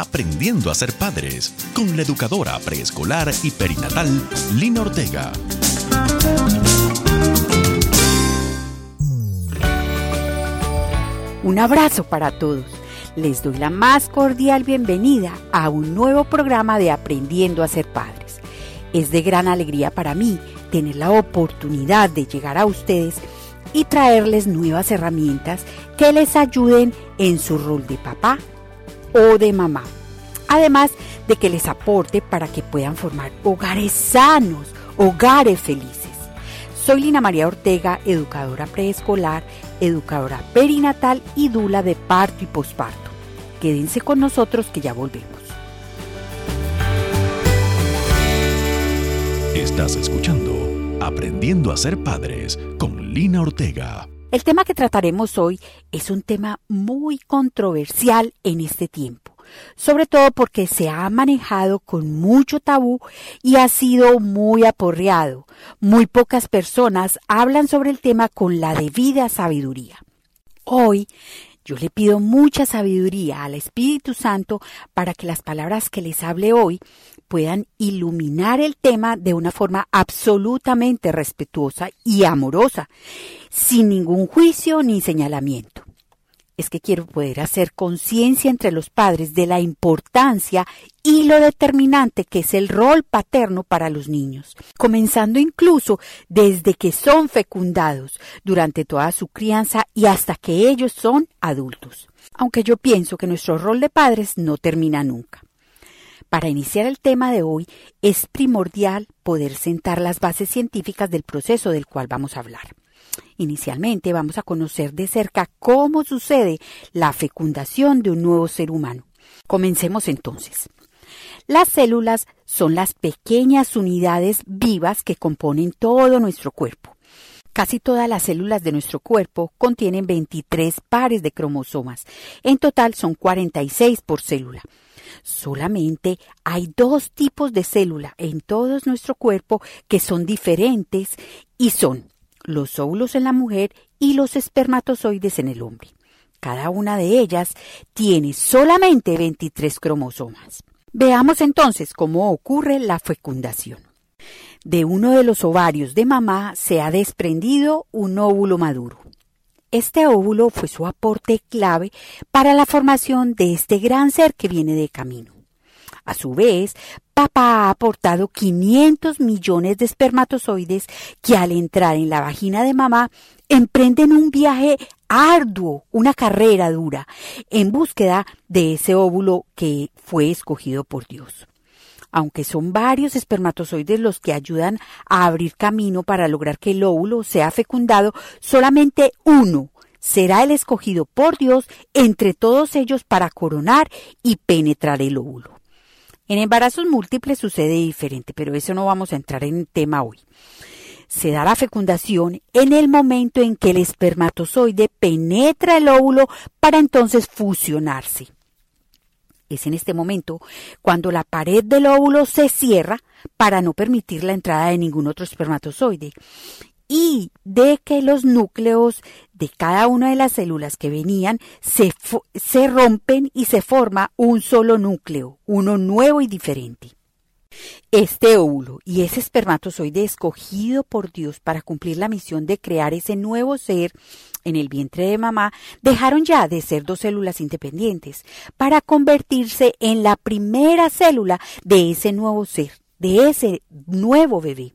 Aprendiendo a ser padres con la educadora preescolar y perinatal Lina Ortega. Un abrazo para todos. Les doy la más cordial bienvenida a un nuevo programa de Aprendiendo a ser padres. Es de gran alegría para mí tener la oportunidad de llegar a ustedes y traerles nuevas herramientas que les ayuden en su rol de papá o de mamá. Además de que les aporte para que puedan formar hogares sanos, hogares felices. Soy Lina María Ortega, educadora preescolar, educadora perinatal y dula de parto y posparto. Quédense con nosotros que ya volvemos. Estás escuchando Aprendiendo a ser padres con Lina Ortega. El tema que trataremos hoy es un tema muy controversial en este tiempo sobre todo porque se ha manejado con mucho tabú y ha sido muy aporreado. Muy pocas personas hablan sobre el tema con la debida sabiduría. Hoy yo le pido mucha sabiduría al Espíritu Santo para que las palabras que les hable hoy puedan iluminar el tema de una forma absolutamente respetuosa y amorosa, sin ningún juicio ni señalamiento es que quiero poder hacer conciencia entre los padres de la importancia y lo determinante que es el rol paterno para los niños, comenzando incluso desde que son fecundados, durante toda su crianza y hasta que ellos son adultos. Aunque yo pienso que nuestro rol de padres no termina nunca. Para iniciar el tema de hoy es primordial poder sentar las bases científicas del proceso del cual vamos a hablar. Inicialmente vamos a conocer de cerca cómo sucede la fecundación de un nuevo ser humano. Comencemos entonces. Las células son las pequeñas unidades vivas que componen todo nuestro cuerpo. Casi todas las células de nuestro cuerpo contienen 23 pares de cromosomas. En total son 46 por célula. Solamente hay dos tipos de célula en todo nuestro cuerpo que son diferentes y son los óvulos en la mujer y los espermatozoides en el hombre. Cada una de ellas tiene solamente 23 cromosomas. Veamos entonces cómo ocurre la fecundación. De uno de los ovarios de mamá se ha desprendido un óvulo maduro. Este óvulo fue su aporte clave para la formación de este gran ser que viene de camino. A su vez, papá ha aportado 500 millones de espermatozoides que al entrar en la vagina de mamá emprenden un viaje arduo, una carrera dura, en búsqueda de ese óvulo que fue escogido por Dios. Aunque son varios espermatozoides los que ayudan a abrir camino para lograr que el óvulo sea fecundado, solamente uno será el escogido por Dios entre todos ellos para coronar y penetrar el óvulo. En embarazos múltiples sucede diferente, pero eso no vamos a entrar en tema hoy. Se da la fecundación en el momento en que el espermatozoide penetra el óvulo para entonces fusionarse. Es en este momento cuando la pared del óvulo se cierra para no permitir la entrada de ningún otro espermatozoide y de que los núcleos de cada una de las células que venían se, se rompen y se forma un solo núcleo, uno nuevo y diferente. Este óvulo y ese espermatozoide escogido por Dios para cumplir la misión de crear ese nuevo ser en el vientre de mamá dejaron ya de ser dos células independientes para convertirse en la primera célula de ese nuevo ser, de ese nuevo bebé.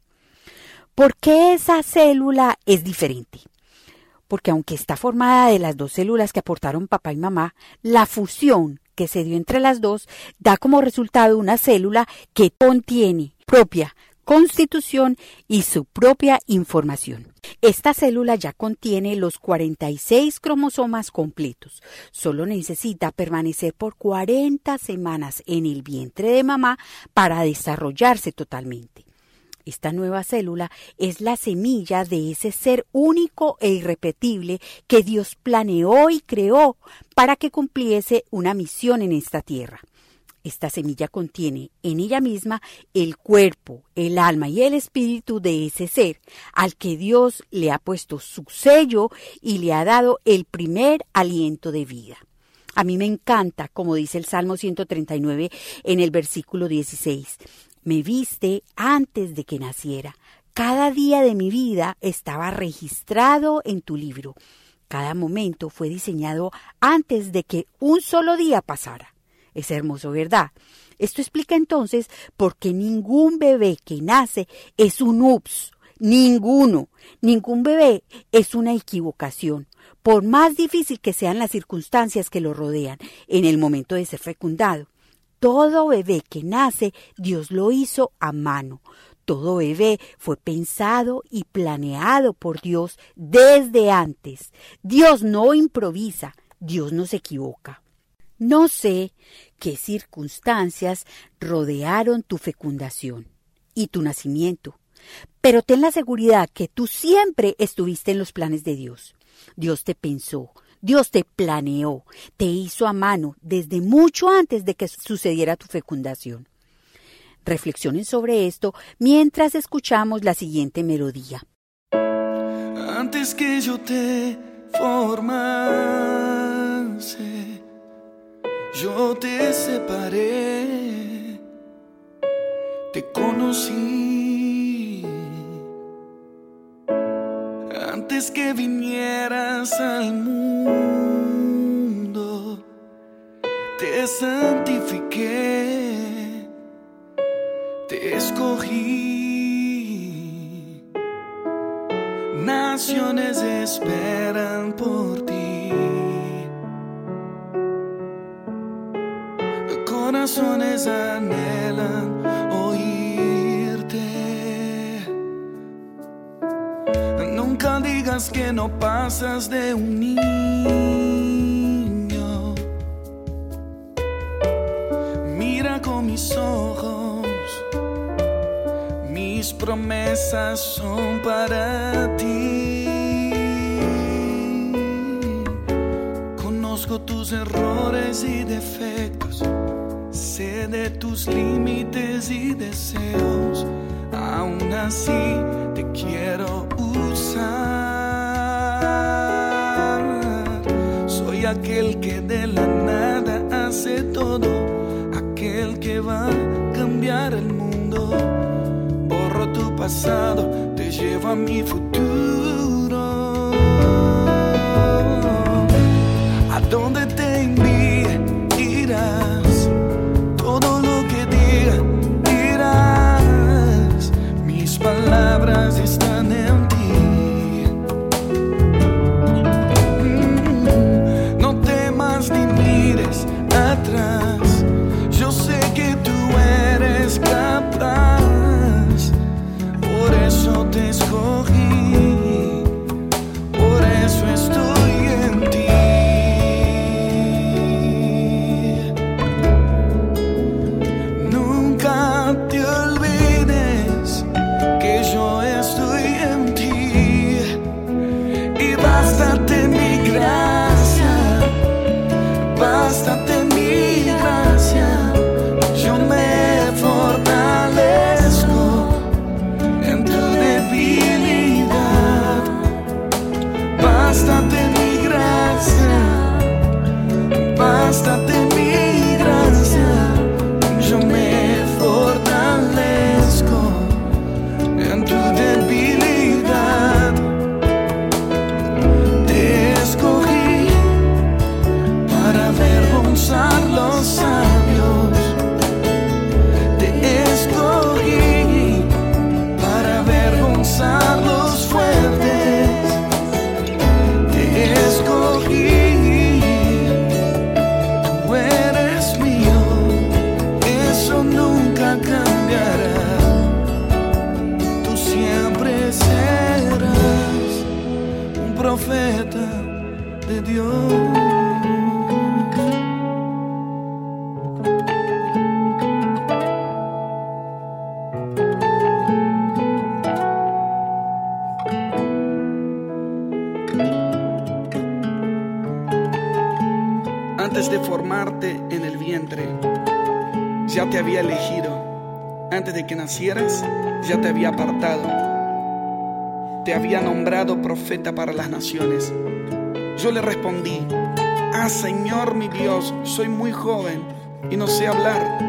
¿Por qué esa célula es diferente? Porque aunque está formada de las dos células que aportaron papá y mamá, la fusión que se dio entre las dos da como resultado una célula que contiene propia constitución y su propia información. Esta célula ya contiene los 46 cromosomas completos. Solo necesita permanecer por 40 semanas en el vientre de mamá para desarrollarse totalmente. Esta nueva célula es la semilla de ese ser único e irrepetible que Dios planeó y creó para que cumpliese una misión en esta tierra. Esta semilla contiene en ella misma el cuerpo, el alma y el espíritu de ese ser, al que Dios le ha puesto su sello y le ha dado el primer aliento de vida. A mí me encanta, como dice el Salmo 139 en el versículo 16. Me viste antes de que naciera. Cada día de mi vida estaba registrado en tu libro. Cada momento fue diseñado antes de que un solo día pasara. Es hermoso, ¿verdad? Esto explica entonces por qué ningún bebé que nace es un ups, ninguno, ningún bebé es una equivocación, por más difícil que sean las circunstancias que lo rodean en el momento de ser fecundado. Todo bebé que nace, Dios lo hizo a mano. Todo bebé fue pensado y planeado por Dios desde antes. Dios no improvisa, Dios no se equivoca. No sé qué circunstancias rodearon tu fecundación y tu nacimiento, pero ten la seguridad que tú siempre estuviste en los planes de Dios. Dios te pensó, Dios te planeó, te hizo a mano desde mucho antes de que sucediera tu fecundación. Reflexionen sobre esto mientras escuchamos la siguiente melodía. Antes que yo te formase, yo te separé, te conocí. Antes que vinieras al mundo, de un niño. Mira con mis ojos promesas son para ti. Conozco tus errores y defectos, sé de tus límites y deseos. Aún así te quiero usar. Soy aquel que de la nada hace todo, aquel que va a cambiar el mundo pasado te llevo a mi futuro. Te había nombrado profeta para las naciones. Yo le respondí, ah Señor mi Dios, soy muy joven y no sé hablar.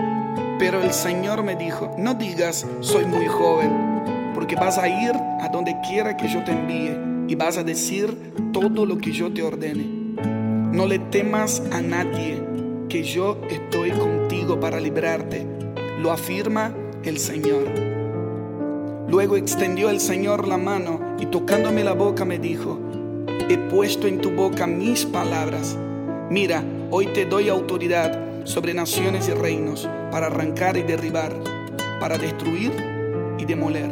Pero el Señor me dijo, no digas soy muy joven, porque vas a ir a donde quiera que yo te envíe y vas a decir todo lo que yo te ordene. No le temas a nadie, que yo estoy contigo para librarte, lo afirma el Señor. Luego extendió el Señor la mano y tocándome la boca me dijo, he puesto en tu boca mis palabras. Mira, hoy te doy autoridad sobre naciones y reinos para arrancar y derribar, para destruir y demoler,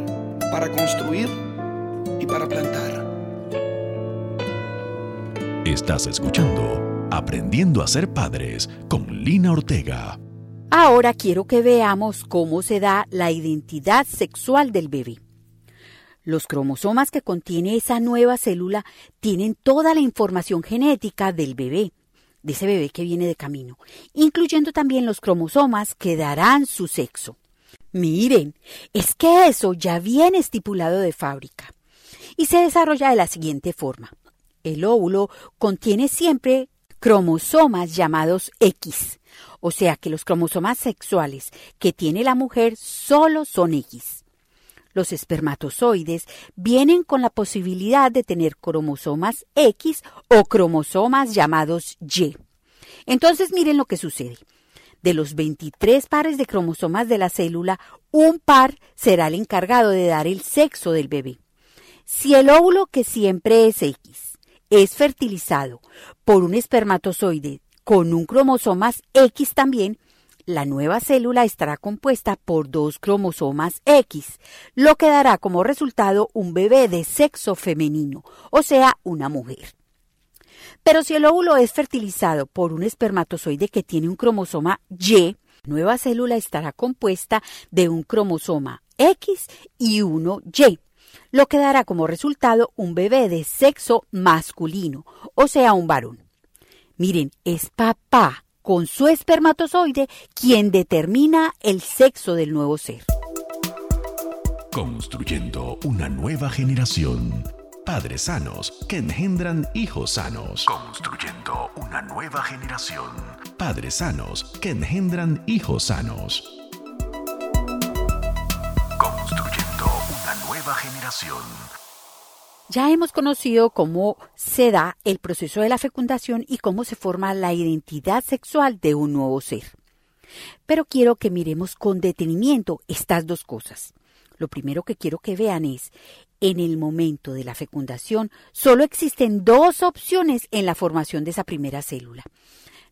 para construir y para plantar. Estás escuchando Aprendiendo a ser padres con Lina Ortega. Ahora quiero que veamos cómo se da la identidad sexual del bebé. Los cromosomas que contiene esa nueva célula tienen toda la información genética del bebé, de ese bebé que viene de camino, incluyendo también los cromosomas que darán su sexo. Miren, es que eso ya viene estipulado de fábrica y se desarrolla de la siguiente forma. El óvulo contiene siempre cromosomas llamados X, o sea que los cromosomas sexuales que tiene la mujer solo son X. Los espermatozoides vienen con la posibilidad de tener cromosomas X o cromosomas llamados Y. Entonces miren lo que sucede. De los 23 pares de cromosomas de la célula, un par será el encargado de dar el sexo del bebé. Si el óvulo, que siempre es X, es fertilizado por un espermatozoide con un cromosomas X también, la nueva célula estará compuesta por dos cromosomas X, lo que dará como resultado un bebé de sexo femenino, o sea, una mujer. Pero si el óvulo es fertilizado por un espermatozoide que tiene un cromosoma Y, la nueva célula estará compuesta de un cromosoma X y uno Y, lo que dará como resultado un bebé de sexo masculino, o sea, un varón. Miren, es papá con su espermatozoide quien determina el sexo del nuevo ser. Construyendo una nueva generación. Padres sanos que engendran hijos sanos. Construyendo una nueva generación. Padres sanos que engendran hijos sanos. generación. Ya hemos conocido cómo se da el proceso de la fecundación y cómo se forma la identidad sexual de un nuevo ser. Pero quiero que miremos con detenimiento estas dos cosas. Lo primero que quiero que vean es, en el momento de la fecundación, solo existen dos opciones en la formación de esa primera célula.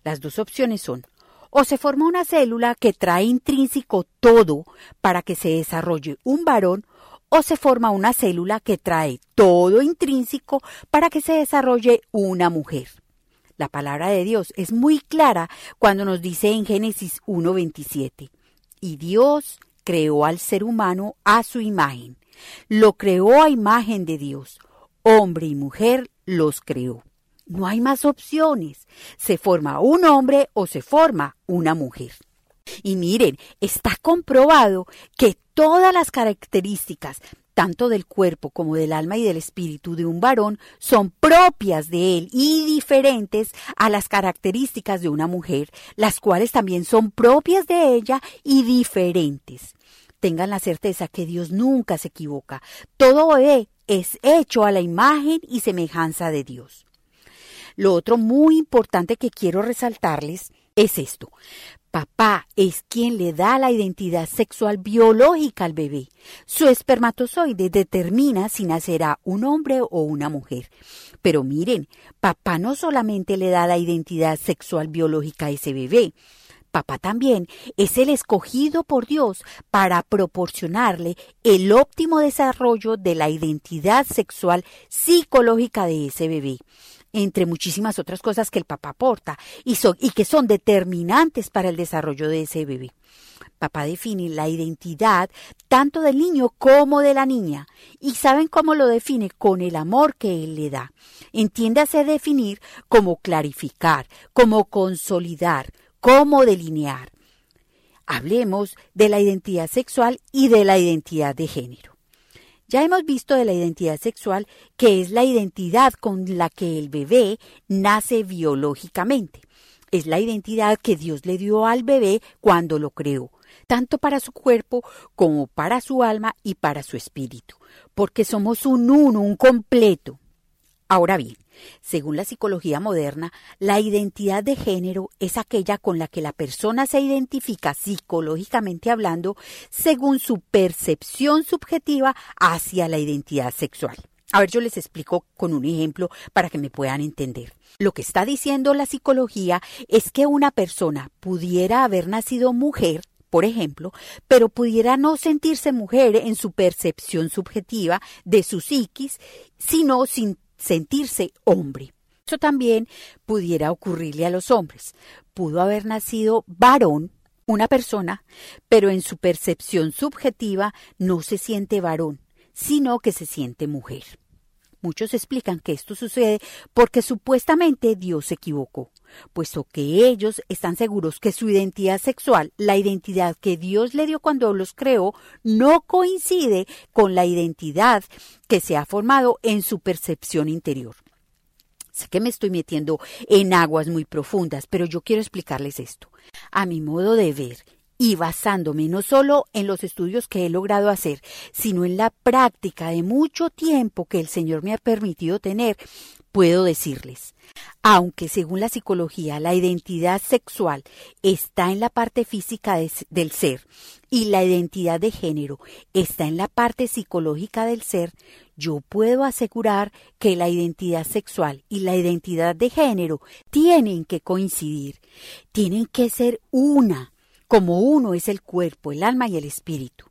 Las dos opciones son o se forma una célula que trae intrínseco todo para que se desarrolle un varón o se forma una célula que trae todo intrínseco para que se desarrolle una mujer. La palabra de Dios es muy clara cuando nos dice en Génesis 1.27, y Dios creó al ser humano a su imagen, lo creó a imagen de Dios, hombre y mujer los creó. No hay más opciones, se forma un hombre o se forma una mujer. Y miren, está comprobado que todas las características, tanto del cuerpo como del alma y del espíritu de un varón, son propias de él y diferentes a las características de una mujer, las cuales también son propias de ella y diferentes. Tengan la certeza que Dios nunca se equivoca. Todo es hecho a la imagen y semejanza de Dios. Lo otro muy importante que quiero resaltarles es esto. Papá es quien le da la identidad sexual biológica al bebé. Su espermatozoide determina si nacerá un hombre o una mujer. Pero miren, papá no solamente le da la identidad sexual biológica a ese bebé, Papá también es el escogido por Dios para proporcionarle el óptimo desarrollo de la identidad sexual psicológica de ese bebé entre muchísimas otras cosas que el papá aporta y, y que son determinantes para el desarrollo de ese bebé. Papá define la identidad tanto del niño como de la niña. ¿Y saben cómo lo define? Con el amor que él le da. Entiéndase definir como clarificar, como consolidar, como delinear. Hablemos de la identidad sexual y de la identidad de género. Ya hemos visto de la identidad sexual que es la identidad con la que el bebé nace biológicamente. Es la identidad que Dios le dio al bebé cuando lo creó, tanto para su cuerpo como para su alma y para su espíritu, porque somos un uno, un completo. Ahora bien, según la psicología moderna, la identidad de género es aquella con la que la persona se identifica psicológicamente hablando según su percepción subjetiva hacia la identidad sexual. A ver, yo les explico con un ejemplo para que me puedan entender. Lo que está diciendo la psicología es que una persona pudiera haber nacido mujer por ejemplo, pero pudiera no sentirse mujer en su percepción subjetiva de su psiquis, sino sin sentirse hombre. Eso también pudiera ocurrirle a los hombres. Pudo haber nacido varón, una persona, pero en su percepción subjetiva no se siente varón, sino que se siente mujer. Muchos explican que esto sucede porque supuestamente Dios se equivocó, puesto que ellos están seguros que su identidad sexual, la identidad que Dios le dio cuando los creó, no coincide con la identidad que se ha formado en su percepción interior. Sé que me estoy metiendo en aguas muy profundas, pero yo quiero explicarles esto. A mi modo de ver y basándome no solo en los estudios que he logrado hacer, sino en la práctica de mucho tiempo que el Señor me ha permitido tener, puedo decirles, aunque según la psicología la identidad sexual está en la parte física del ser y la identidad de género está en la parte psicológica del ser, yo puedo asegurar que la identidad sexual y la identidad de género tienen que coincidir, tienen que ser una como uno es el cuerpo, el alma y el espíritu.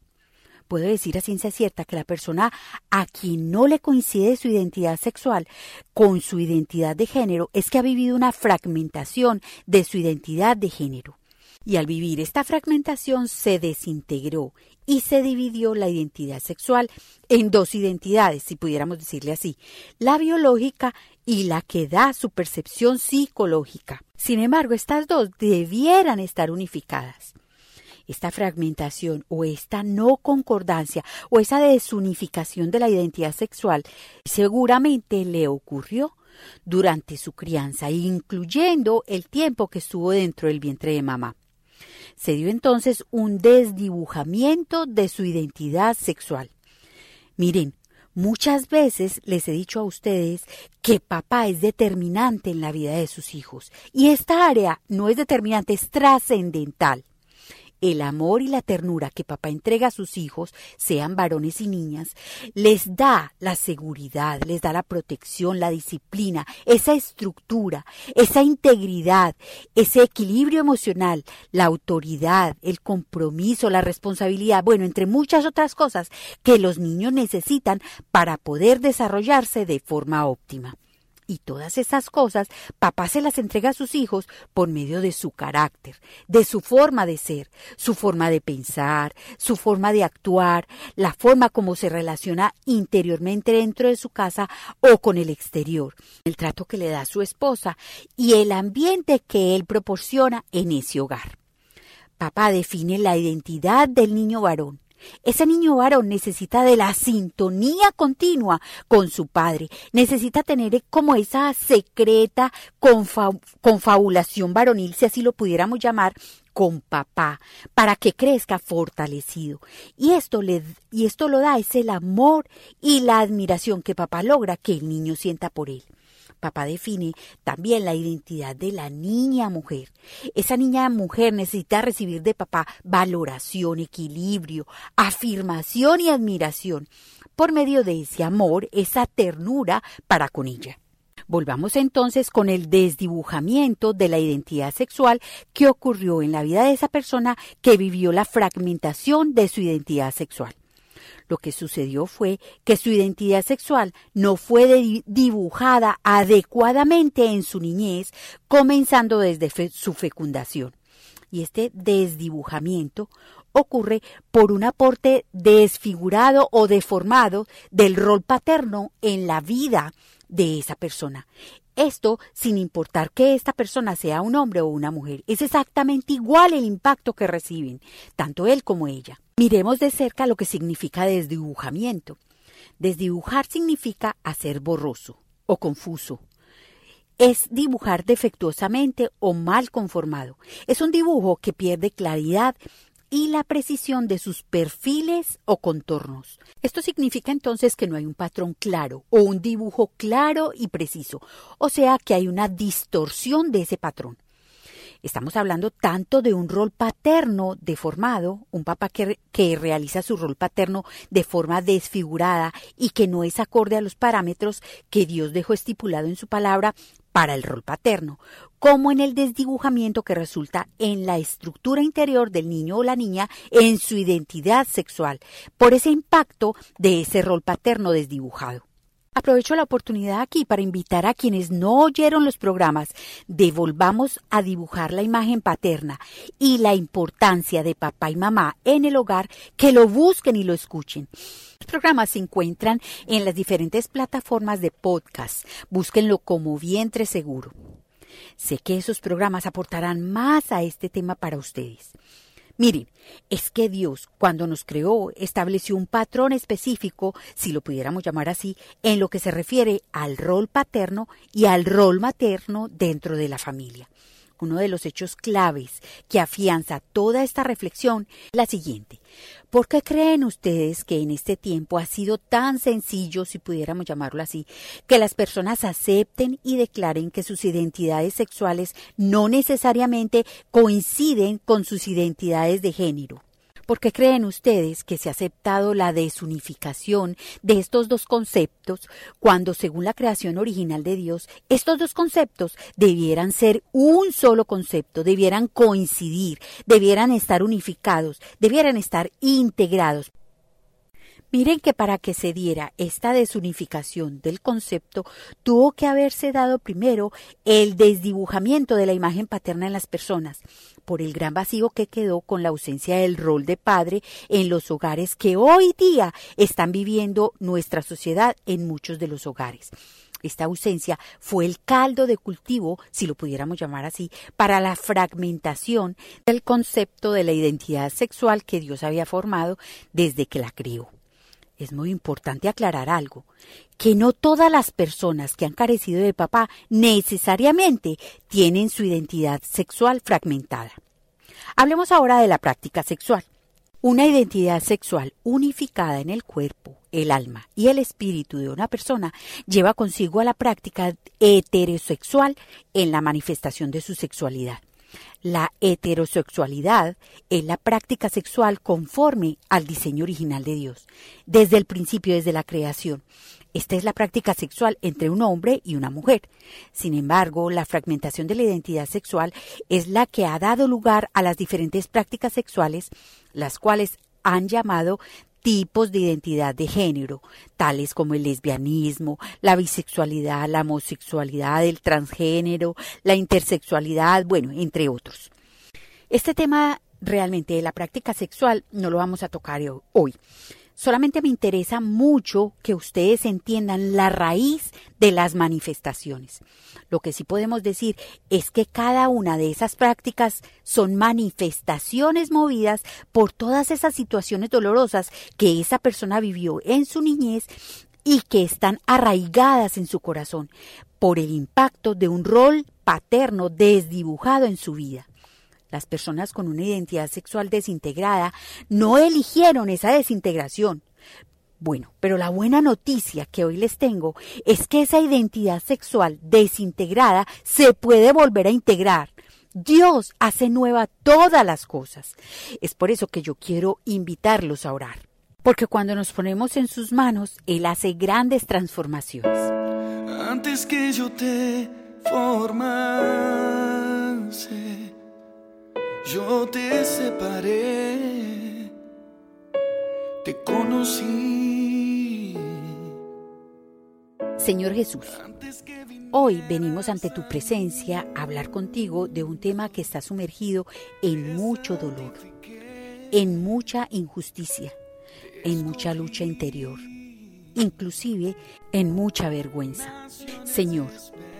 Puedo decir a ciencia cierta que la persona a quien no le coincide su identidad sexual con su identidad de género es que ha vivido una fragmentación de su identidad de género. Y al vivir esta fragmentación se desintegró y se dividió la identidad sexual en dos identidades, si pudiéramos decirle así, la biológica y la que da su percepción psicológica. Sin embargo, estas dos debieran estar unificadas. Esta fragmentación o esta no concordancia o esa desunificación de la identidad sexual seguramente le ocurrió durante su crianza, incluyendo el tiempo que estuvo dentro del vientre de mamá. Se dio entonces un desdibujamiento de su identidad sexual. Miren, muchas veces les he dicho a ustedes que papá es determinante en la vida de sus hijos y esta área no es determinante, es trascendental el amor y la ternura que papá entrega a sus hijos, sean varones y niñas, les da la seguridad, les da la protección, la disciplina, esa estructura, esa integridad, ese equilibrio emocional, la autoridad, el compromiso, la responsabilidad, bueno, entre muchas otras cosas que los niños necesitan para poder desarrollarse de forma óptima. Y todas esas cosas papá se las entrega a sus hijos por medio de su carácter, de su forma de ser, su forma de pensar, su forma de actuar, la forma como se relaciona interiormente dentro de su casa o con el exterior, el trato que le da su esposa y el ambiente que él proporciona en ese hogar. Papá define la identidad del niño varón ese niño varón necesita de la sintonía continua con su padre, necesita tener como esa secreta confabulación varonil, si así lo pudiéramos llamar, con papá, para que crezca fortalecido. Y esto, le, y esto lo da es el amor y la admiración que papá logra que el niño sienta por él. Papá define también la identidad de la niña mujer. Esa niña mujer necesita recibir de papá valoración, equilibrio, afirmación y admiración por medio de ese amor, esa ternura para con ella. Volvamos entonces con el desdibujamiento de la identidad sexual que ocurrió en la vida de esa persona que vivió la fragmentación de su identidad sexual. Lo que sucedió fue que su identidad sexual no fue dibujada adecuadamente en su niñez, comenzando desde su fecundación. Y este desdibujamiento ocurre por un aporte desfigurado o deformado del rol paterno en la vida de esa persona. Esto sin importar que esta persona sea un hombre o una mujer. Es exactamente igual el impacto que reciben, tanto él como ella. Miremos de cerca lo que significa desdibujamiento. Desdibujar significa hacer borroso o confuso. Es dibujar defectuosamente o mal conformado. Es un dibujo que pierde claridad y la precisión de sus perfiles o contornos. Esto significa entonces que no hay un patrón claro o un dibujo claro y preciso, o sea que hay una distorsión de ese patrón. Estamos hablando tanto de un rol paterno deformado, un papá que, realiza su rol paterno de forma desfigurada y que no es acorde a los parámetros que Dios dejó estipulado en su palabra para el rol paterno, como en el desdibujamiento que resulta en la estructura interior del niño o la niña en su identidad sexual, por ese impacto de ese rol paterno desdibujado. Aprovecho la oportunidad aquí para invitar a quienes no oyeron los programas de Volvamos a dibujar la imagen paterna y la importancia de papá y mamá en el hogar que lo busquen y lo escuchen. Los programas se encuentran en las diferentes plataformas de podcast. Búsquenlo como vientre seguro. Sé que esos programas aportarán más a este tema para ustedes. Miren, es que Dios, cuando nos creó, estableció un patrón específico, si lo pudiéramos llamar así, en lo que se refiere al rol paterno y al rol materno dentro de la familia. Uno de los hechos claves que afianza toda esta reflexión la siguiente. ¿Por qué creen ustedes que en este tiempo ha sido tan sencillo, si pudiéramos llamarlo así, que las personas acepten y declaren que sus identidades sexuales no necesariamente coinciden con sus identidades de género? ¿Por qué creen ustedes que se ha aceptado la desunificación de estos dos conceptos cuando, según la creación original de Dios, estos dos conceptos debieran ser un solo concepto, debieran coincidir, debieran estar unificados, debieran estar integrados? Miren que para que se diera esta desunificación del concepto, tuvo que haberse dado primero el desdibujamiento de la imagen paterna en las personas, por el gran vacío que quedó con la ausencia del rol de padre en los hogares que hoy día están viviendo nuestra sociedad en muchos de los hogares. Esta ausencia fue el caldo de cultivo, si lo pudiéramos llamar así, para la fragmentación del concepto de la identidad sexual que Dios había formado desde que la crió es muy importante aclarar algo, que no todas las personas que han carecido de papá necesariamente tienen su identidad sexual fragmentada. Hablemos ahora de la práctica sexual. Una identidad sexual unificada en el cuerpo, el alma y el espíritu de una persona lleva consigo a la práctica heterosexual en la manifestación de su sexualidad. La heterosexualidad es la práctica sexual conforme al diseño original de Dios, desde el principio, desde la creación. Esta es la práctica sexual entre un hombre y una mujer. Sin embargo, la fragmentación de la identidad sexual es la que ha dado lugar a las diferentes prácticas sexuales, las cuales han llamado tipos de identidad de género, tales como el lesbianismo, la bisexualidad, la homosexualidad, el transgénero, la intersexualidad, bueno, entre otros. Este tema realmente de la práctica sexual no lo vamos a tocar hoy. Solamente me interesa mucho que ustedes entiendan la raíz de las manifestaciones. Lo que sí podemos decir es que cada una de esas prácticas son manifestaciones movidas por todas esas situaciones dolorosas que esa persona vivió en su niñez y que están arraigadas en su corazón por el impacto de un rol paterno desdibujado en su vida. Las personas con una identidad sexual desintegrada no eligieron esa desintegración. Bueno, pero la buena noticia que hoy les tengo es que esa identidad sexual desintegrada se puede volver a integrar. Dios hace nueva todas las cosas. Es por eso que yo quiero invitarlos a orar. Porque cuando nos ponemos en sus manos, Él hace grandes transformaciones. Antes que yo te formase yo te separé, te conocí. Señor Jesús, hoy venimos ante tu presencia a hablar contigo de un tema que está sumergido en mucho dolor, en mucha injusticia, en mucha lucha interior, inclusive en mucha vergüenza. Señor,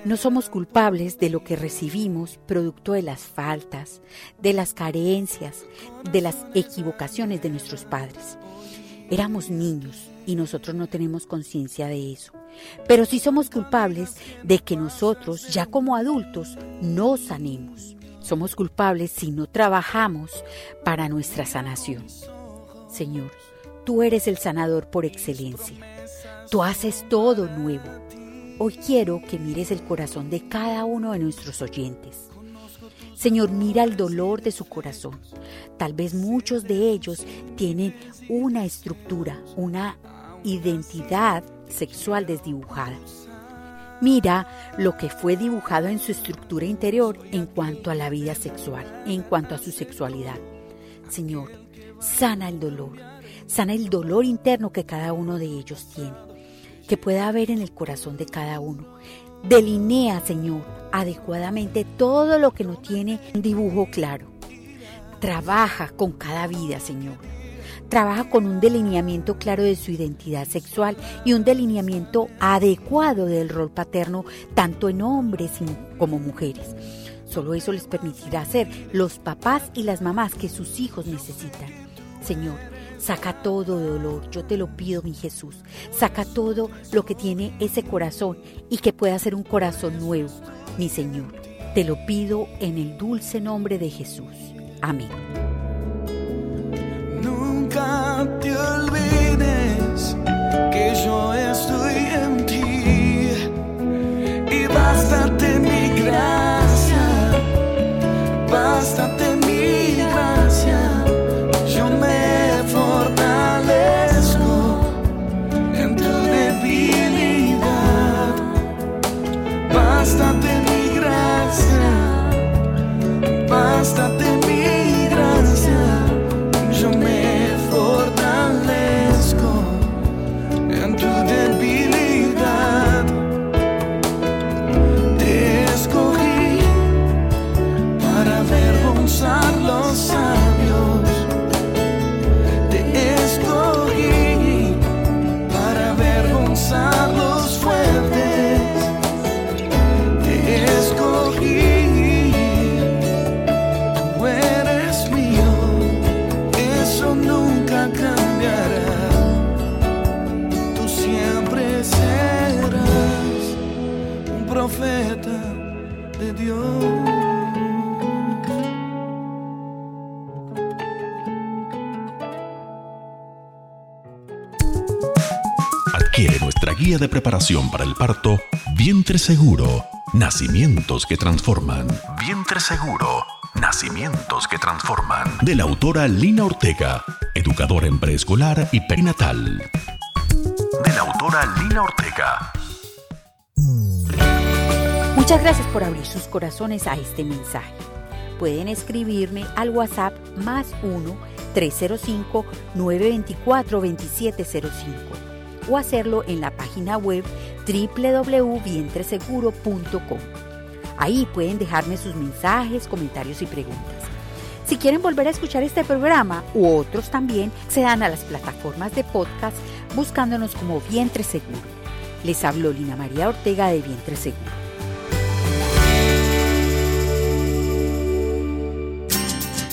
no somos culpables de lo que recibimos producto de las faltas, de las carencias, de las equivocaciones de nuestros padres. Éramos niños y nosotros no tenemos conciencia de eso. Pero sí somos culpables de que nosotros, ya como adultos, no sanemos. Somos culpables si no trabajamos para nuestra sanación. Señor, tú eres el sanador por excelencia. Tú haces todo nuevo. Hoy quiero que mires el corazón de cada uno de nuestros oyentes. Señor, mira el dolor de su corazón. Tal vez muchos de ellos tienen una estructura, una identidad sexual desdibujada. Mira lo que fue dibujado en su estructura interior en cuanto a la vida sexual, en cuanto a su sexualidad. Señor, sana el dolor, sana el dolor interno que cada uno de ellos tiene, que pueda haber en el corazón de cada uno. Delinea, Señor, adecuadamente todo lo que no tiene un dibujo claro. Trabaja con cada vida, Señor trabaja con un delineamiento claro de su identidad sexual y un delineamiento adecuado del rol paterno tanto en hombres como mujeres. Solo eso les permitirá ser los papás y las mamás que sus hijos necesitan. Señor, saca todo dolor, yo te lo pido, mi Jesús. Saca todo lo que tiene ese corazón y que pueda ser un corazón nuevo, mi Señor. Te lo pido en el dulce nombre de Jesús. Amén te olvides que yo estoy en ti y bástate mi gracia, bástate para el parto, Vientre Seguro, Nacimientos que Transforman. Vientre Seguro, Nacimientos que Transforman. De la autora Lina Ortega, educadora en preescolar y perinatal. De la autora Lina Ortega. Muchas gracias por abrir sus corazones a este mensaje. Pueden escribirme al WhatsApp más 1 305 924 2705 o hacerlo en la página web www.vientreseguro.com. Ahí pueden dejarme sus mensajes, comentarios y preguntas. Si quieren volver a escuchar este programa u otros también, se dan a las plataformas de podcast buscándonos como Vientre Seguro. Les habló Lina María Ortega de Vientre Seguro.